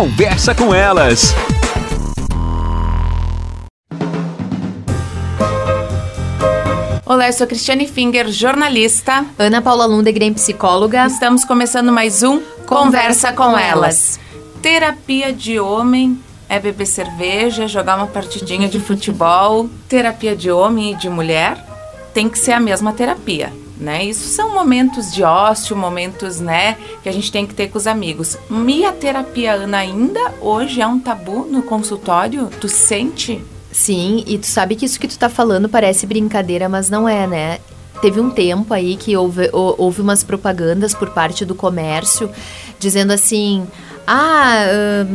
Conversa com elas. Olá, eu sou Cristiane Finger, jornalista. Ana Paula Lundegren, psicóloga. Estamos começando mais um Conversa, com, elas. Terapia de homem é beber cerveja, jogar uma partidinha de futebol. Terapia de homem e de mulher tem que ser a mesma terapia. Né? Isso são momentos de ócio, momentos, né, que a gente tem que ter com os amigos. E a terapia, Ana, ainda hoje é um tabu no consultório? Tu sente? Sim, e tu sabe que isso que tu tá falando parece brincadeira, mas não é, né? Teve um tempo aí que houve, houve umas propagandas por parte do comércio dizendo assim: ah.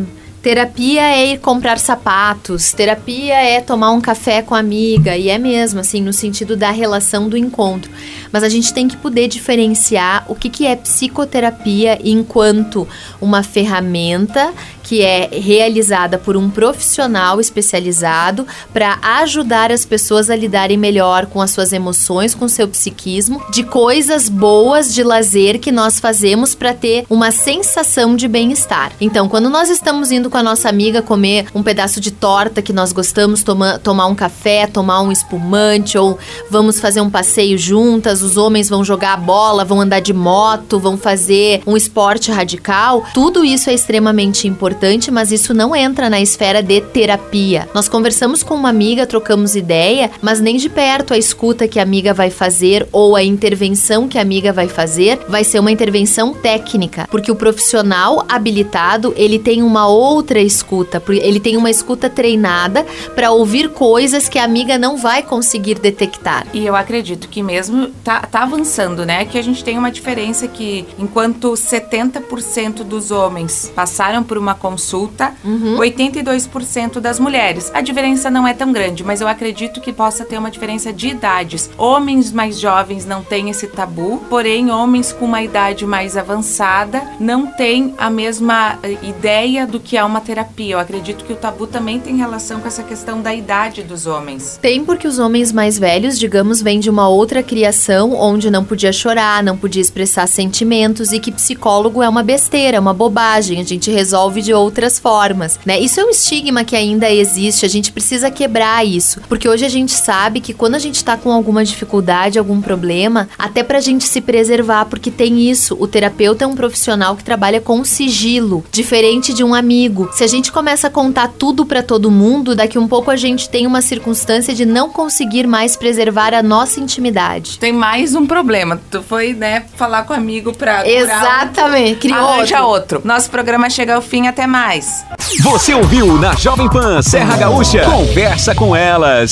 Terapia é ir comprar sapatos, terapia é tomar um café com a amiga, e é mesmo, assim, no sentido da relação do encontro. Mas a gente tem que poder diferenciar o que, que é psicoterapia enquanto uma ferramenta que é realizada por um profissional especializado para ajudar as pessoas a lidarem melhor com as suas emoções, com seu psiquismo, de coisas boas de lazer que nós fazemos para ter uma sensação de bem-estar. Então, quando nós estamos indo com a nossa amiga comer um pedaço de torta que nós gostamos, toma, tomar um café, tomar um espumante, ou vamos fazer um passeio juntas, os homens vão jogar bola, vão andar de moto, vão fazer um esporte radical, tudo isso é extremamente importante mas isso não entra na esfera de terapia. Nós conversamos com uma amiga, trocamos ideia, mas nem de perto a escuta que a amiga vai fazer ou a intervenção que a amiga vai fazer vai ser uma intervenção técnica, porque o profissional habilitado, ele tem uma outra escuta, ele tem uma escuta treinada para ouvir coisas que a amiga não vai conseguir detectar. E eu acredito que mesmo tá, tá avançando, né? Que a gente tem uma diferença que enquanto 70% dos homens passaram por uma consulta, uhum. 82% das mulheres. A diferença não é tão grande, mas eu acredito que possa ter uma diferença de idades. Homens mais jovens não têm esse tabu, porém homens com uma idade mais avançada não têm a mesma eh, ideia do que é uma terapia. Eu acredito que o tabu também tem relação com essa questão da idade dos homens. Tem porque os homens mais velhos, digamos, vêm de uma outra criação onde não podia chorar, não podia expressar sentimentos e que psicólogo é uma besteira, uma bobagem. A gente resolve de outras formas, né? Isso é um estigma que ainda existe, a gente precisa quebrar isso, porque hoje a gente sabe que quando a gente tá com alguma dificuldade, algum problema, até pra gente se preservar, porque tem isso, o terapeuta é um profissional que trabalha com sigilo, diferente de um amigo. Se a gente começa a contar tudo para todo mundo, daqui um pouco a gente tem uma circunstância de não conseguir mais preservar a nossa intimidade. Tem mais um problema. Tu foi, né, falar com o amigo pra Exatamente, criou outro. outro. Nosso programa chega ao fim até mais. Você ouviu na Jovem Pan Serra Gaúcha? Conversa com elas.